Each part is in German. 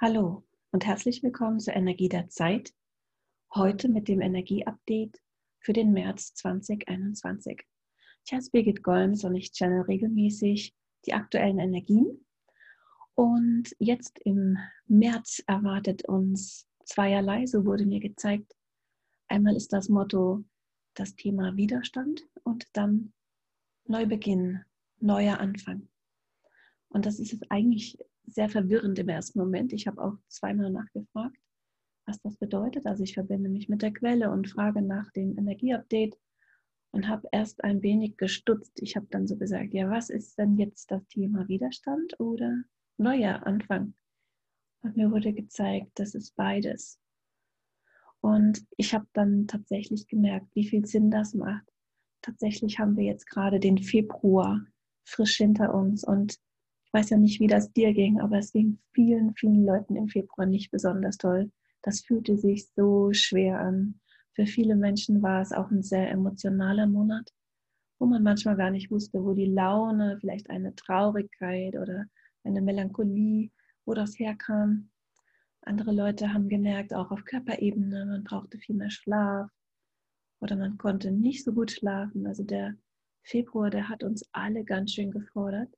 Hallo und herzlich willkommen zur Energie der Zeit. Heute mit dem Energieupdate für den März 2021. Ich heiße Birgit Golms und ich channel regelmäßig die aktuellen Energien. Und jetzt im März erwartet uns zweierlei, so wurde mir gezeigt. Einmal ist das Motto das Thema Widerstand und dann Neubeginn, neuer Anfang. Und das ist jetzt eigentlich sehr verwirrend im ersten Moment. Ich habe auch zweimal nachgefragt, was das bedeutet. Also ich verbinde mich mit der Quelle und frage nach dem Energieupdate und habe erst ein wenig gestutzt. Ich habe dann so gesagt, ja, was ist denn jetzt das Thema Widerstand oder neuer Anfang? Und mir wurde gezeigt, das ist beides. Und ich habe dann tatsächlich gemerkt, wie viel Sinn das macht. Tatsächlich haben wir jetzt gerade den Februar frisch hinter uns und weiß ja nicht, wie das dir ging, aber es ging vielen, vielen Leuten im Februar nicht besonders toll. Das fühlte sich so schwer an. Für viele Menschen war es auch ein sehr emotionaler Monat, wo man manchmal gar nicht wusste, wo die Laune, vielleicht eine Traurigkeit oder eine Melancholie, wo das herkam. Andere Leute haben gemerkt, auch auf Körperebene, man brauchte viel mehr Schlaf oder man konnte nicht so gut schlafen. Also der Februar, der hat uns alle ganz schön gefordert.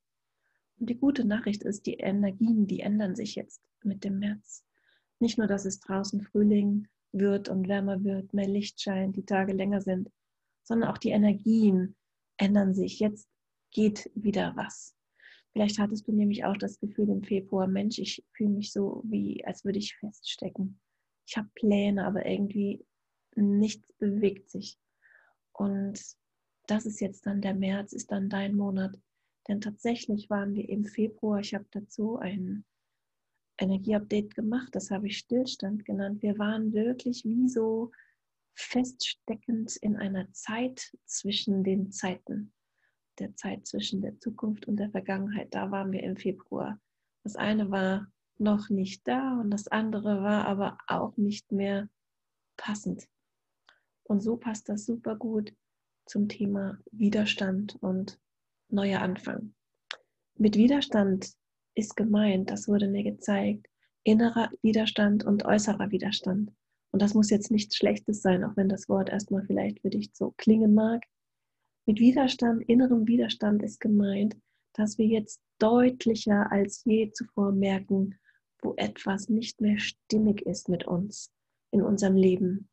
Und die gute Nachricht ist, die Energien, die ändern sich jetzt mit dem März. Nicht nur, dass es draußen Frühling wird und wärmer wird, mehr Licht scheint, die Tage länger sind, sondern auch die Energien ändern sich. Jetzt geht wieder was. Vielleicht hattest du nämlich auch das Gefühl im Februar, Mensch, ich fühle mich so, wie als würde ich feststecken. Ich habe Pläne, aber irgendwie nichts bewegt sich. Und das ist jetzt dann der März, ist dann dein Monat, denn tatsächlich waren wir im Februar, ich habe dazu ein Energieupdate gemacht, das habe ich Stillstand genannt. Wir waren wirklich wie so feststeckend in einer Zeit zwischen den Zeiten, der Zeit zwischen der Zukunft und der Vergangenheit. Da waren wir im Februar. Das eine war noch nicht da und das andere war aber auch nicht mehr passend. Und so passt das super gut zum Thema Widerstand und neuer Anfang. Mit Widerstand ist gemeint, das wurde mir gezeigt, innerer Widerstand und äußerer Widerstand. Und das muss jetzt nichts Schlechtes sein, auch wenn das Wort erstmal vielleicht für dich so klingen mag. Mit Widerstand, innerem Widerstand ist gemeint, dass wir jetzt deutlicher als je zuvor merken, wo etwas nicht mehr stimmig ist mit uns in unserem Leben.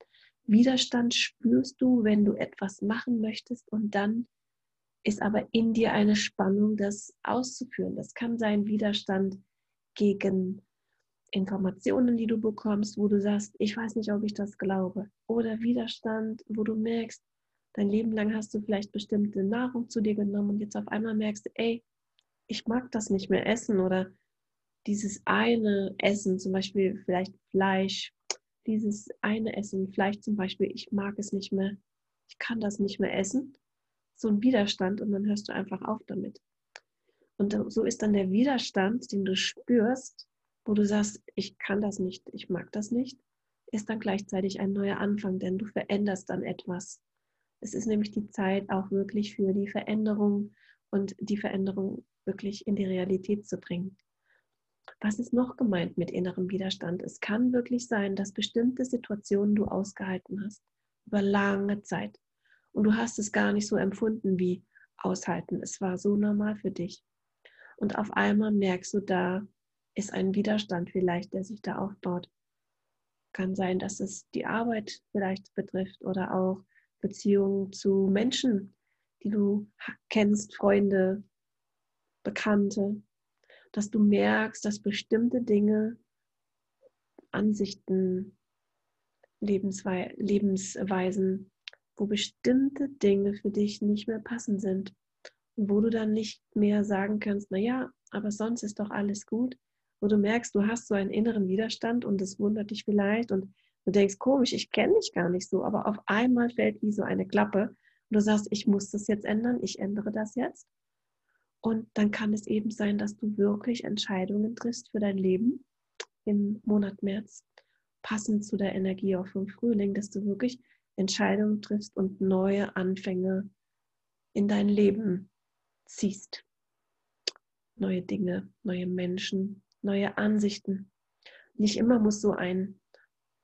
Widerstand spürst du, wenn du etwas machen möchtest und dann ist aber in dir eine Spannung, das auszuführen. Das kann sein Widerstand gegen Informationen, die du bekommst, wo du sagst, ich weiß nicht, ob ich das glaube. Oder Widerstand, wo du merkst, dein Leben lang hast du vielleicht bestimmte Nahrung zu dir genommen und jetzt auf einmal merkst ey, ich mag das nicht mehr essen oder dieses eine Essen, zum Beispiel vielleicht Fleisch, dieses eine Essen, Fleisch zum Beispiel, ich mag es nicht mehr, ich kann das nicht mehr essen so ein Widerstand und dann hörst du einfach auf damit. Und so ist dann der Widerstand, den du spürst, wo du sagst, ich kann das nicht, ich mag das nicht, ist dann gleichzeitig ein neuer Anfang, denn du veränderst dann etwas. Es ist nämlich die Zeit auch wirklich für die Veränderung und die Veränderung wirklich in die Realität zu bringen. Was ist noch gemeint mit innerem Widerstand? Es kann wirklich sein, dass bestimmte Situationen du ausgehalten hast über lange Zeit und du hast es gar nicht so empfunden wie aushalten. Es war so normal für dich. Und auf einmal merkst du, da ist ein Widerstand vielleicht, der sich da aufbaut. Kann sein, dass es die Arbeit vielleicht betrifft oder auch Beziehungen zu Menschen, die du kennst, Freunde, Bekannte, dass du merkst, dass bestimmte Dinge, Ansichten, Lebensweisen wo bestimmte Dinge für dich nicht mehr passend sind und wo du dann nicht mehr sagen kannst, naja, aber sonst ist doch alles gut, wo du merkst, du hast so einen inneren Widerstand und es wundert dich vielleicht und du denkst, komisch, ich kenne dich gar nicht so, aber auf einmal fällt wie so eine Klappe und du sagst, ich muss das jetzt ändern, ich ändere das jetzt. Und dann kann es eben sein, dass du wirklich Entscheidungen triffst für dein Leben im Monat März, passend zu der Energie auch vom Frühling, dass du wirklich Entscheidungen triffst und neue Anfänge in dein Leben ziehst. Neue Dinge, neue Menschen, neue Ansichten. nicht immer muss so ein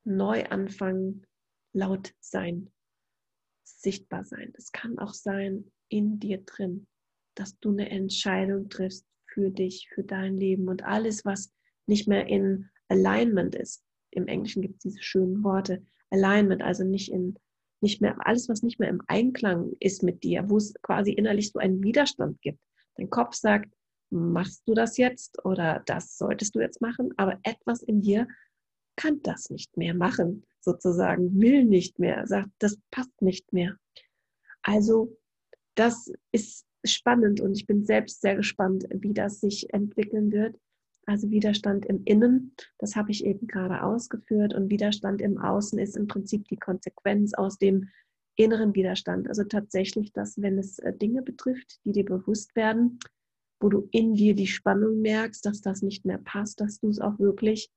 Neuanfang laut sein, sichtbar sein. Es kann auch sein in dir drin, dass du eine Entscheidung triffst für dich, für dein Leben und alles, was nicht mehr in Alignment ist. Im Englischen gibt es diese schönen Worte. Alignment, also nicht in, nicht mehr, alles, was nicht mehr im Einklang ist mit dir, wo es quasi innerlich so einen Widerstand gibt. Dein Kopf sagt, machst du das jetzt oder das solltest du jetzt machen, aber etwas in dir kann das nicht mehr machen, sozusagen, will nicht mehr, sagt, das passt nicht mehr. Also das ist spannend und ich bin selbst sehr gespannt, wie das sich entwickeln wird. Also Widerstand im Innen, das habe ich eben gerade ausgeführt und Widerstand im Außen ist im Prinzip die Konsequenz aus dem inneren Widerstand. Also tatsächlich, dass wenn es äh, Dinge betrifft, die dir bewusst werden, wo du in dir die Spannung merkst, dass das nicht mehr passt, dass du es auch wirklich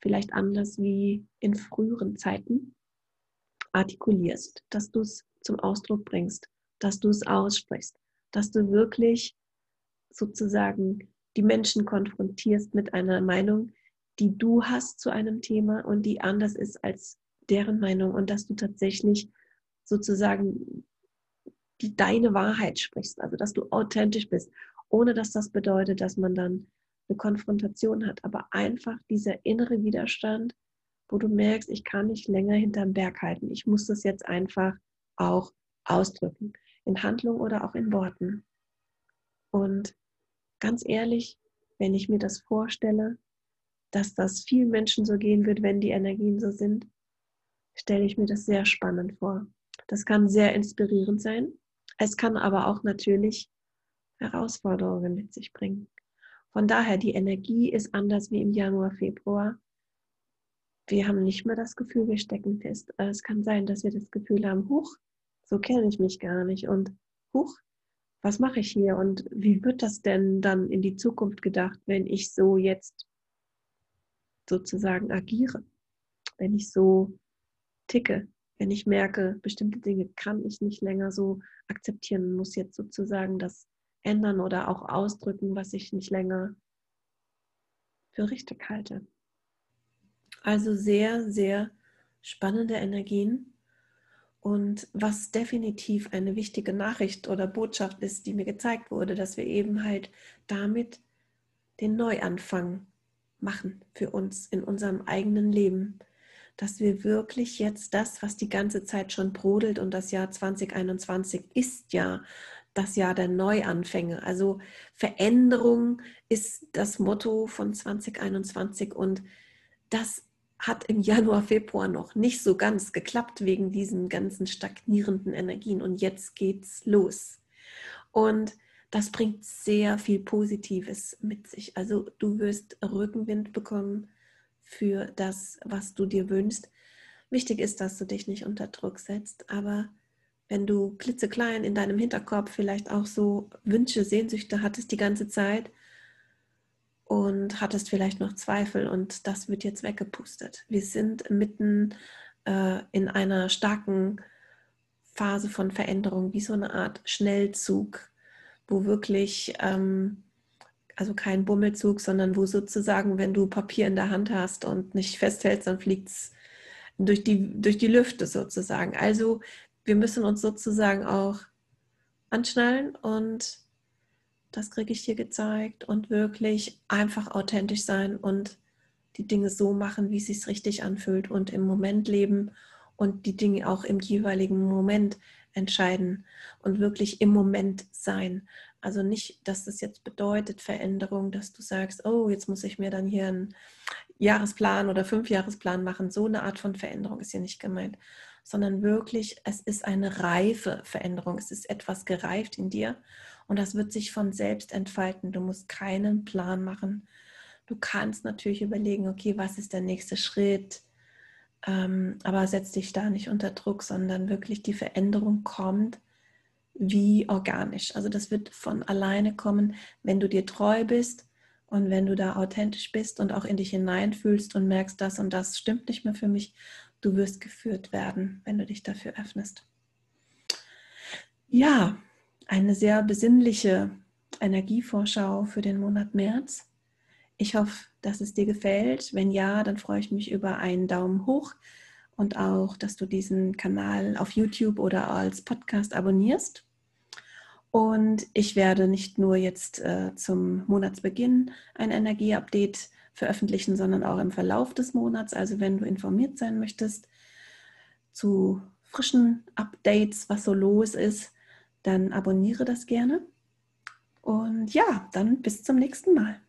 vielleicht anders wie in früheren Zeiten artikulierst, dass du es zum Ausdruck bringst, dass du es aussprichst, dass du wirklich sozusagen die Menschen konfrontierst mit einer Meinung, die du hast zu einem Thema und die anders ist als deren Meinung und dass du tatsächlich sozusagen die deine Wahrheit sprichst, also dass du authentisch bist, ohne dass das bedeutet, dass man dann eine Konfrontation hat, aber einfach dieser innere Widerstand, wo du merkst, ich kann nicht länger hinterm Berg halten, ich muss das jetzt einfach auch ausdrücken, in Handlung oder auch in Worten. Und ganz ehrlich, wenn ich mir das vorstelle, dass das vielen Menschen so gehen wird, wenn die Energien so sind, stelle ich mir das sehr spannend vor. Das kann sehr inspirierend sein. Es kann aber auch natürlich Herausforderungen mit sich bringen. Von daher, die Energie ist anders wie im Januar, Februar. Wir haben nicht mehr das Gefühl, wir stecken fest. Es kann sein, dass wir das Gefühl haben, huch, so kenne ich mich gar nicht und huch, was mache ich hier und wie wird das denn dann in die Zukunft gedacht, wenn ich so jetzt sozusagen agiere, wenn ich so ticke, wenn ich merke, bestimmte Dinge kann ich nicht länger so akzeptieren, muss jetzt sozusagen das ändern oder auch ausdrücken, was ich nicht länger für richtig halte. Also sehr, sehr spannende Energien. Und was definitiv eine wichtige Nachricht oder Botschaft ist, die mir gezeigt wurde, dass wir eben halt damit den Neuanfang machen für uns in unserem eigenen Leben. Dass wir wirklich jetzt das, was die ganze Zeit schon brodelt und das Jahr 2021 ist ja das Jahr der Neuanfänge. Also Veränderung ist das Motto von 2021 und das hat im Januar, Februar noch nicht so ganz geklappt wegen diesen ganzen stagnierenden Energien. Und jetzt geht's los. Und das bringt sehr viel Positives mit sich. Also du wirst Rückenwind bekommen für das, was du dir wünschst. Wichtig ist, dass du dich nicht unter Druck setzt, aber wenn du klitzeklein in deinem Hinterkopf vielleicht auch so Wünsche, Sehnsüchte hattest die ganze Zeit, und hattest vielleicht noch Zweifel und das wird jetzt weggepustet. Wir sind mitten äh, in einer starken Phase von Veränderung, wie so eine Art Schnellzug, wo wirklich, ähm, also kein Bummelzug, sondern wo sozusagen, wenn du Papier in der Hand hast und nicht festhältst, dann fliegt es durch die, durch die Lüfte sozusagen. Also wir müssen uns sozusagen auch anschnallen und das kriege ich dir gezeigt und wirklich einfach authentisch sein und die Dinge so machen, wie es sich richtig anfühlt und im Moment leben und die Dinge auch im jeweiligen Moment entscheiden und wirklich im Moment sein. Also nicht, dass das jetzt bedeutet Veränderung, dass du sagst, oh, jetzt muss ich mir dann hier einen Jahresplan oder Fünfjahresplan machen. So eine Art von Veränderung ist hier nicht gemeint, sondern wirklich, es ist eine reife Veränderung. Es ist etwas gereift in dir und das wird sich von selbst entfalten. Du musst keinen Plan machen. Du kannst natürlich überlegen, okay, was ist der nächste Schritt? Ähm, aber setz dich da nicht unter Druck, sondern wirklich die Veränderung kommt wie organisch. Also das wird von alleine kommen, wenn du dir treu bist und wenn du da authentisch bist und auch in dich hineinfühlst und merkst, das und das stimmt nicht mehr für mich. Du wirst geführt werden, wenn du dich dafür öffnest. Ja, eine sehr besinnliche Energievorschau für den Monat März. Ich hoffe, dass es dir gefällt. Wenn ja, dann freue ich mich über einen Daumen hoch und auch, dass du diesen Kanal auf YouTube oder als Podcast abonnierst. Und ich werde nicht nur jetzt äh, zum Monatsbeginn ein Energieupdate veröffentlichen, sondern auch im Verlauf des Monats. Also wenn du informiert sein möchtest zu frischen Updates, was so los ist, dann abonniere das gerne. Und ja, dann bis zum nächsten Mal.